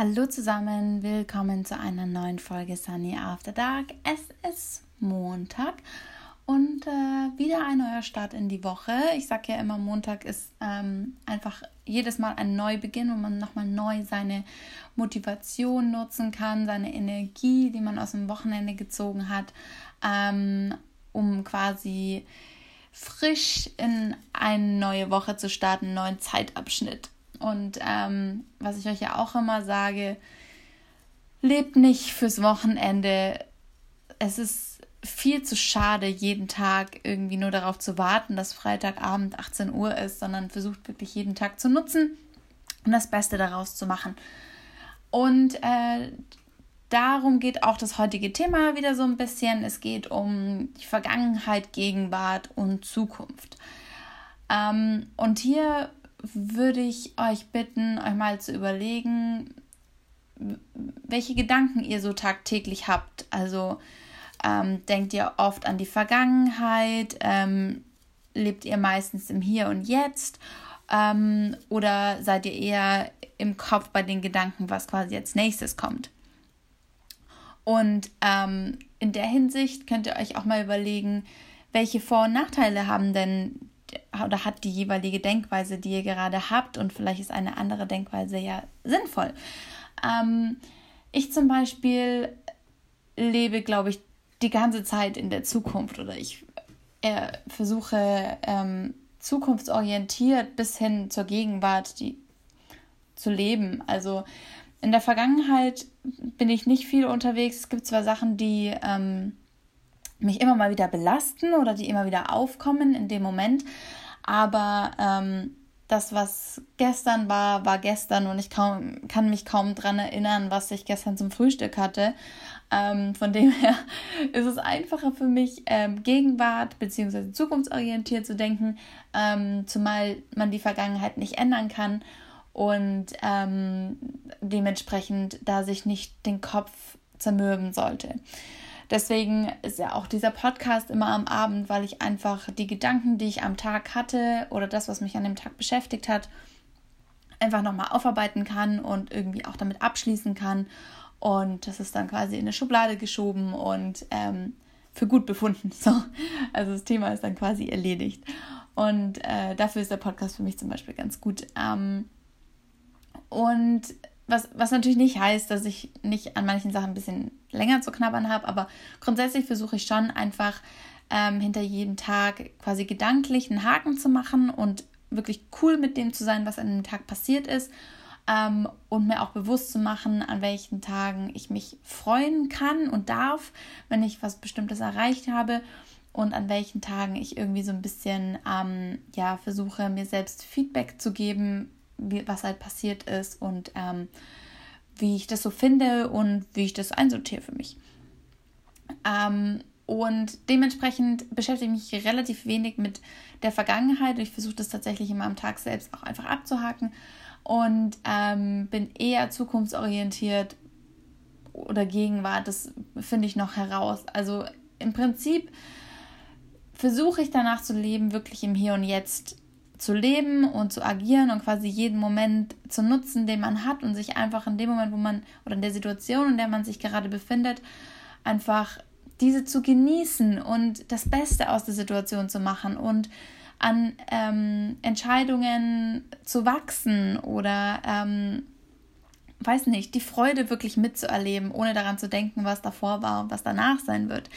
Hallo zusammen, willkommen zu einer neuen Folge Sunny After Dark. Es ist Montag und äh, wieder ein neuer Start in die Woche. Ich sage ja immer, Montag ist ähm, einfach jedes Mal ein Neubeginn, wo man nochmal neu seine Motivation nutzen kann, seine Energie, die man aus dem Wochenende gezogen hat, ähm, um quasi frisch in eine neue Woche zu starten, einen neuen Zeitabschnitt. Und ähm, was ich euch ja auch immer sage, lebt nicht fürs Wochenende. Es ist viel zu schade, jeden Tag irgendwie nur darauf zu warten, dass Freitagabend 18 Uhr ist, sondern versucht wirklich jeden Tag zu nutzen und das Beste daraus zu machen. Und äh, darum geht auch das heutige Thema wieder so ein bisschen. Es geht um die Vergangenheit, Gegenwart und Zukunft. Ähm, und hier würde ich euch bitten, euch mal zu überlegen, welche Gedanken ihr so tagtäglich habt. Also ähm, denkt ihr oft an die Vergangenheit? Ähm, lebt ihr meistens im Hier und Jetzt? Ähm, oder seid ihr eher im Kopf bei den Gedanken, was quasi als nächstes kommt? Und ähm, in der Hinsicht könnt ihr euch auch mal überlegen, welche Vor- und Nachteile haben denn oder hat die jeweilige Denkweise, die ihr gerade habt und vielleicht ist eine andere Denkweise ja sinnvoll. Ähm, ich zum Beispiel lebe, glaube ich, die ganze Zeit in der Zukunft oder ich äh, versuche ähm, zukunftsorientiert bis hin zur Gegenwart die, zu leben. Also in der Vergangenheit bin ich nicht viel unterwegs. Es gibt zwar Sachen, die ähm, mich immer mal wieder belasten oder die immer wieder aufkommen in dem Moment. Aber ähm, das, was gestern war, war gestern und ich kaum, kann mich kaum daran erinnern, was ich gestern zum Frühstück hatte. Ähm, von dem her ist es einfacher für mich, ähm, Gegenwart bzw. zukunftsorientiert zu denken, ähm, zumal man die Vergangenheit nicht ändern kann und ähm, dementsprechend da sich nicht den Kopf zermürben sollte. Deswegen ist ja auch dieser Podcast immer am Abend, weil ich einfach die Gedanken, die ich am Tag hatte oder das, was mich an dem Tag beschäftigt hat, einfach nochmal aufarbeiten kann und irgendwie auch damit abschließen kann. Und das ist dann quasi in eine Schublade geschoben und ähm, für gut befunden. So. Also das Thema ist dann quasi erledigt. Und äh, dafür ist der Podcast für mich zum Beispiel ganz gut. Ähm, und was, was natürlich nicht heißt, dass ich nicht an manchen Sachen ein bisschen länger zu knabbern habe, aber grundsätzlich versuche ich schon einfach ähm, hinter jedem Tag quasi gedanklich einen Haken zu machen und wirklich cool mit dem zu sein, was an dem Tag passiert ist ähm, und mir auch bewusst zu machen, an welchen Tagen ich mich freuen kann und darf, wenn ich was Bestimmtes erreicht habe und an welchen Tagen ich irgendwie so ein bisschen ähm, ja versuche mir selbst Feedback zu geben, wie, was halt passiert ist und ähm, wie ich das so finde und wie ich das einsortiere für mich. Ähm, und dementsprechend beschäftige ich mich relativ wenig mit der Vergangenheit. Ich versuche das tatsächlich immer am Tag selbst auch einfach abzuhaken und ähm, bin eher zukunftsorientiert oder Gegenwart. Das finde ich noch heraus. Also im Prinzip versuche ich danach zu leben, wirklich im Hier und Jetzt zu leben und zu agieren und quasi jeden Moment zu nutzen, den man hat und sich einfach in dem Moment, wo man oder in der Situation, in der man sich gerade befindet, einfach diese zu genießen und das Beste aus der Situation zu machen und an ähm, Entscheidungen zu wachsen oder ähm, weiß nicht, die Freude wirklich mitzuerleben, ohne daran zu denken, was davor war und was danach sein wird.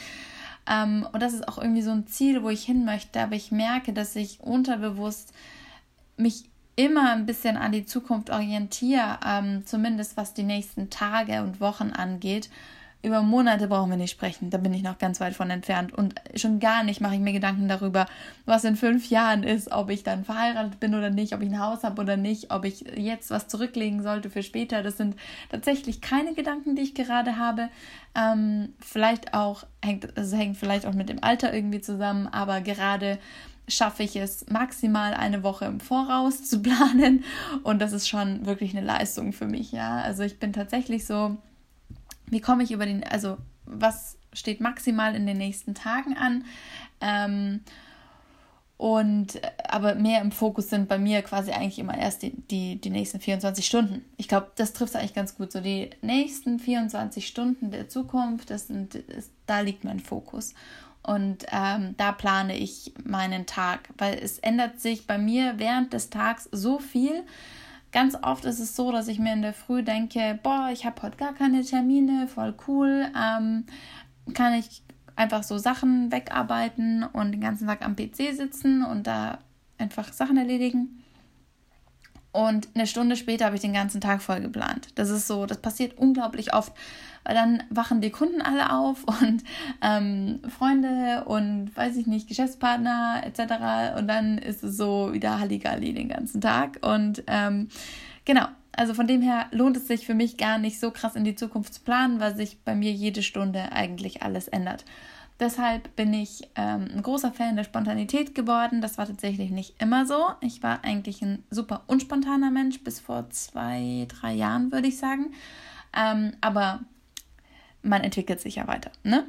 Ähm, und das ist auch irgendwie so ein Ziel, wo ich hin möchte, aber ich merke, dass ich unterbewusst mich immer ein bisschen an die Zukunft orientiere, ähm, zumindest was die nächsten Tage und Wochen angeht über Monate brauchen wir nicht sprechen. Da bin ich noch ganz weit von entfernt. Und schon gar nicht mache ich mir Gedanken darüber, was in fünf Jahren ist, ob ich dann verheiratet bin oder nicht, ob ich ein Haus habe oder nicht, ob ich jetzt was zurücklegen sollte für später. Das sind tatsächlich keine Gedanken, die ich gerade habe. Ähm, vielleicht auch, hängt, also hängt vielleicht auch mit dem Alter irgendwie zusammen, aber gerade schaffe ich es maximal eine Woche im Voraus zu planen. Und das ist schon wirklich eine Leistung für mich, ja. Also ich bin tatsächlich so wie komme ich über den, also was steht maximal in den nächsten Tagen an. Ähm, Und aber mehr im Fokus sind bei mir quasi eigentlich immer erst die, die, die nächsten 24 Stunden. Ich glaube, das trifft eigentlich ganz gut. So die nächsten 24 Stunden der Zukunft, das sind, das, da liegt mein Fokus. Und ähm, da plane ich meinen Tag, weil es ändert sich bei mir während des Tags so viel. Ganz oft ist es so, dass ich mir in der Früh denke, boah, ich habe heute gar keine Termine, voll cool. Ähm, kann ich einfach so Sachen wegarbeiten und den ganzen Tag am PC sitzen und da einfach Sachen erledigen. Und eine Stunde später habe ich den ganzen Tag voll geplant. Das ist so, das passiert unglaublich oft, weil dann wachen die Kunden alle auf und ähm, Freunde und weiß ich nicht, Geschäftspartner etc. Und dann ist es so wieder Halligalli den ganzen Tag. Und ähm, genau, also von dem her lohnt es sich für mich gar nicht so krass in die Zukunft zu planen, weil sich bei mir jede Stunde eigentlich alles ändert. Deshalb bin ich ähm, ein großer Fan der Spontanität geworden. Das war tatsächlich nicht immer so. Ich war eigentlich ein super unspontaner Mensch bis vor zwei, drei Jahren, würde ich sagen. Ähm, aber man entwickelt sich ja weiter. Ne?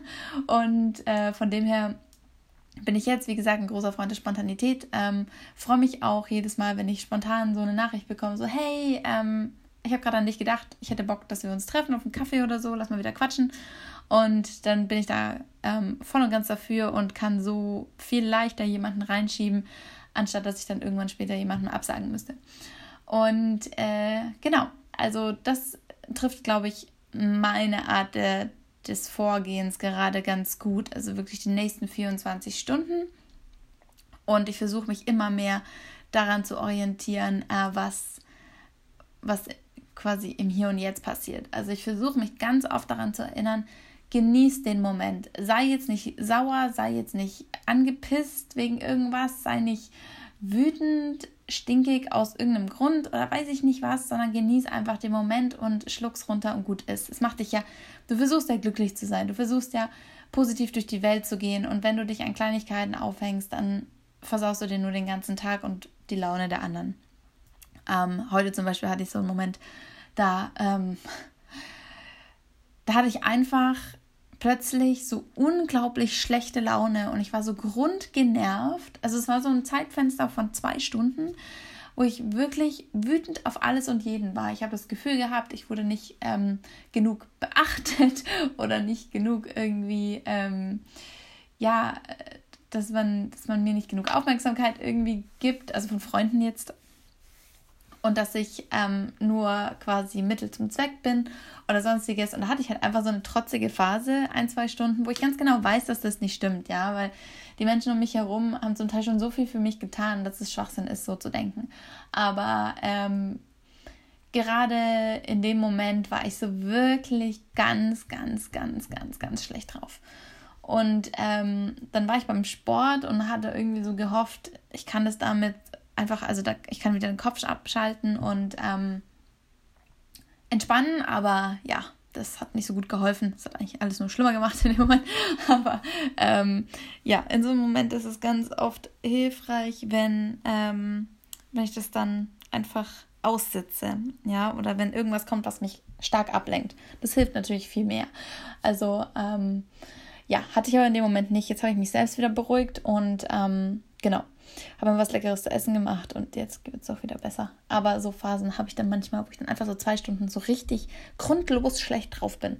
Und äh, von dem her bin ich jetzt, wie gesagt, ein großer Freund der Spontanität. Ähm, Freue mich auch jedes Mal, wenn ich spontan so eine Nachricht bekomme, so hey, ähm, ich habe gerade an dich gedacht, ich hätte Bock, dass wir uns treffen auf einen Kaffee oder so, lass mal wieder quatschen. Und dann bin ich da ähm, voll und ganz dafür und kann so viel leichter jemanden reinschieben, anstatt dass ich dann irgendwann später jemanden absagen müsste. Und äh, genau, also das trifft, glaube ich, meine Art der des Vorgehens gerade ganz gut. Also wirklich die nächsten 24 Stunden. Und ich versuche mich immer mehr daran zu orientieren, äh, was, was quasi im Hier und Jetzt passiert. Also ich versuche mich ganz oft daran zu erinnern, genieß den Moment. Sei jetzt nicht sauer, sei jetzt nicht angepisst wegen irgendwas, sei nicht wütend, stinkig aus irgendeinem Grund oder weiß ich nicht was, sondern genieß einfach den Moment und schluck's runter und gut ist. Es macht dich ja, du versuchst ja glücklich zu sein, du versuchst ja positiv durch die Welt zu gehen und wenn du dich an Kleinigkeiten aufhängst, dann versaust du dir nur den ganzen Tag und die Laune der anderen. Ähm, heute zum Beispiel hatte ich so einen Moment, da, ähm, da hatte ich einfach plötzlich so unglaublich schlechte Laune und ich war so grundgenervt. Also es war so ein Zeitfenster von zwei Stunden, wo ich wirklich wütend auf alles und jeden war. Ich habe das Gefühl gehabt, ich wurde nicht ähm, genug beachtet oder nicht genug irgendwie, ähm, ja, dass man, dass man mir nicht genug Aufmerksamkeit irgendwie gibt, also von Freunden jetzt und dass ich ähm, nur quasi Mittel zum Zweck bin oder sonstiges. Und da hatte ich halt einfach so eine trotzige Phase, ein, zwei Stunden, wo ich ganz genau weiß, dass das nicht stimmt, ja, weil die Menschen um mich herum haben zum Teil schon so viel für mich getan, dass es Schwachsinn ist, so zu denken. Aber ähm, gerade in dem Moment war ich so wirklich ganz, ganz, ganz, ganz, ganz schlecht drauf. Und ähm, dann war ich beim Sport und hatte irgendwie so gehofft, ich kann das damit einfach, also da, ich kann wieder den Kopf abschalten und ähm, entspannen, aber ja, das hat nicht so gut geholfen. Das hat eigentlich alles nur schlimmer gemacht in dem Moment. Aber ähm, ja, in so einem Moment ist es ganz oft hilfreich, wenn, ähm, wenn ich das dann einfach aussitze, ja, oder wenn irgendwas kommt, was mich stark ablenkt. Das hilft natürlich viel mehr. Also ähm, ja, hatte ich aber in dem Moment nicht. Jetzt habe ich mich selbst wieder beruhigt und ähm, genau, habe mir was Leckeres zu essen gemacht und jetzt wird es auch wieder besser. Aber so Phasen habe ich dann manchmal, wo ich dann einfach so zwei Stunden so richtig grundlos schlecht drauf bin.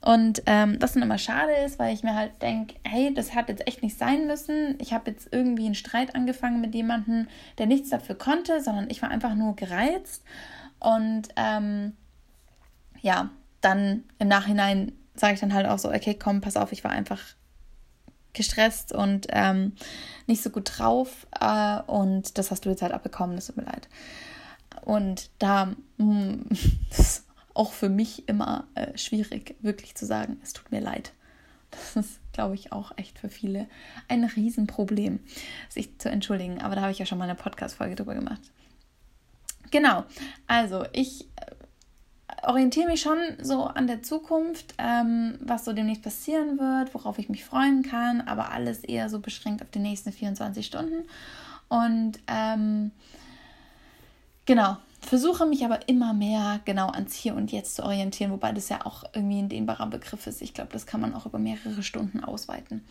Und ähm, das dann immer schade ist, weil ich mir halt denke, hey, das hat jetzt echt nicht sein müssen. Ich habe jetzt irgendwie einen Streit angefangen mit jemandem, der nichts dafür konnte, sondern ich war einfach nur gereizt. Und ähm, ja, dann im Nachhinein sage ich dann halt auch so, okay, komm, pass auf, ich war einfach gestresst und ähm, nicht so gut drauf äh, und das hast du jetzt halt abbekommen, das tut mir leid. Und da mh, hm, ist auch für mich immer äh, schwierig, wirklich zu sagen, es tut mir leid. Das ist, glaube ich, auch echt für viele ein Riesenproblem, sich zu entschuldigen. Aber da habe ich ja schon mal eine Podcast-Folge drüber gemacht. Genau, also ich äh, orientiere mich schon so an der Zukunft, ähm, was so demnächst passieren wird, worauf ich mich freuen kann, aber alles eher so beschränkt auf die nächsten 24 Stunden. Und ähm, genau, versuche mich aber immer mehr genau ans Hier und Jetzt zu orientieren, wobei das ja auch irgendwie ein dehnbarer Begriff ist. Ich glaube, das kann man auch über mehrere Stunden ausweiten.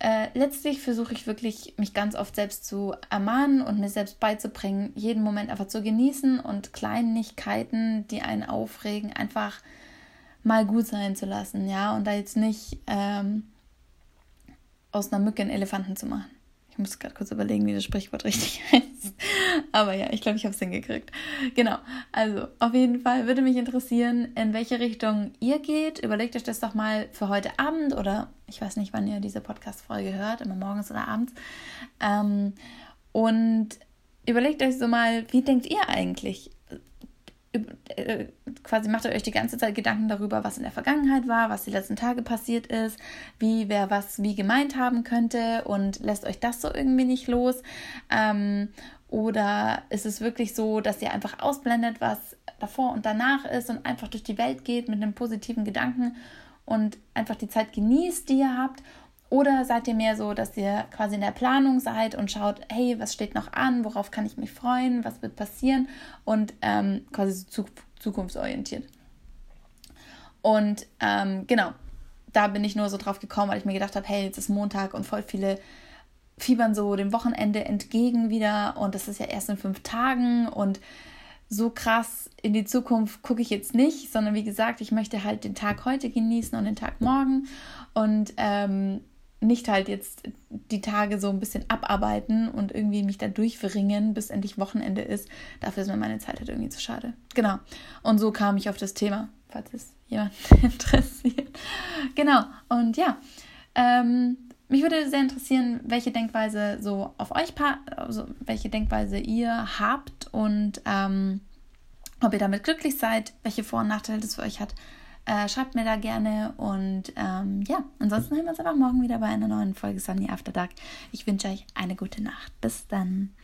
Äh, letztlich versuche ich wirklich, mich ganz oft selbst zu ermahnen und mir selbst beizubringen, jeden Moment einfach zu genießen und Kleinigkeiten, die einen aufregen, einfach mal gut sein zu lassen, ja, und da jetzt nicht ähm, aus einer Mücke einen Elefanten zu machen. Ich muss gerade kurz überlegen, wie das Sprichwort richtig heißt. Aber ja, ich glaube, ich habe es hingekriegt. Genau. Also, auf jeden Fall würde mich interessieren, in welche Richtung ihr geht. Überlegt euch das doch mal für heute Abend oder ich weiß nicht, wann ihr diese Podcast-Folge hört, immer morgens oder abends. Ähm, und überlegt euch so mal, wie denkt ihr eigentlich? Äh, quasi macht ihr euch die ganze Zeit Gedanken darüber, was in der Vergangenheit war, was die letzten Tage passiert ist, wie wer was wie gemeint haben könnte und lässt euch das so irgendwie nicht los. Ähm, oder ist es wirklich so, dass ihr einfach ausblendet, was davor und danach ist und einfach durch die Welt geht mit einem positiven Gedanken und einfach die Zeit genießt, die ihr habt oder seid ihr mehr so, dass ihr quasi in der Planung seid und schaut, hey, was steht noch an, worauf kann ich mich freuen, was wird passieren und ähm, quasi so zukunftsorientiert. Und ähm, genau, da bin ich nur so drauf gekommen, weil ich mir gedacht habe, hey, jetzt ist Montag und voll viele fiebern so dem Wochenende entgegen wieder und das ist ja erst in fünf Tagen und so krass in die Zukunft gucke ich jetzt nicht, sondern wie gesagt, ich möchte halt den Tag heute genießen und den Tag morgen und ähm, nicht halt jetzt die Tage so ein bisschen abarbeiten und irgendwie mich da durchwringen, bis endlich Wochenende ist. Dafür ist mir meine Zeit halt irgendwie zu schade. Genau. Und so kam ich auf das Thema, falls es jemand interessiert. Genau. Und ja, ähm, mich würde sehr interessieren, welche Denkweise so auf euch, also welche Denkweise ihr habt und ähm, ob ihr damit glücklich seid, welche Vor- und Nachteile das für euch hat. Äh, schreibt mir da gerne und ähm, ja, ansonsten hören wir uns einfach morgen wieder bei einer neuen Folge Sunny After Dark. Ich wünsche euch eine gute Nacht. Bis dann.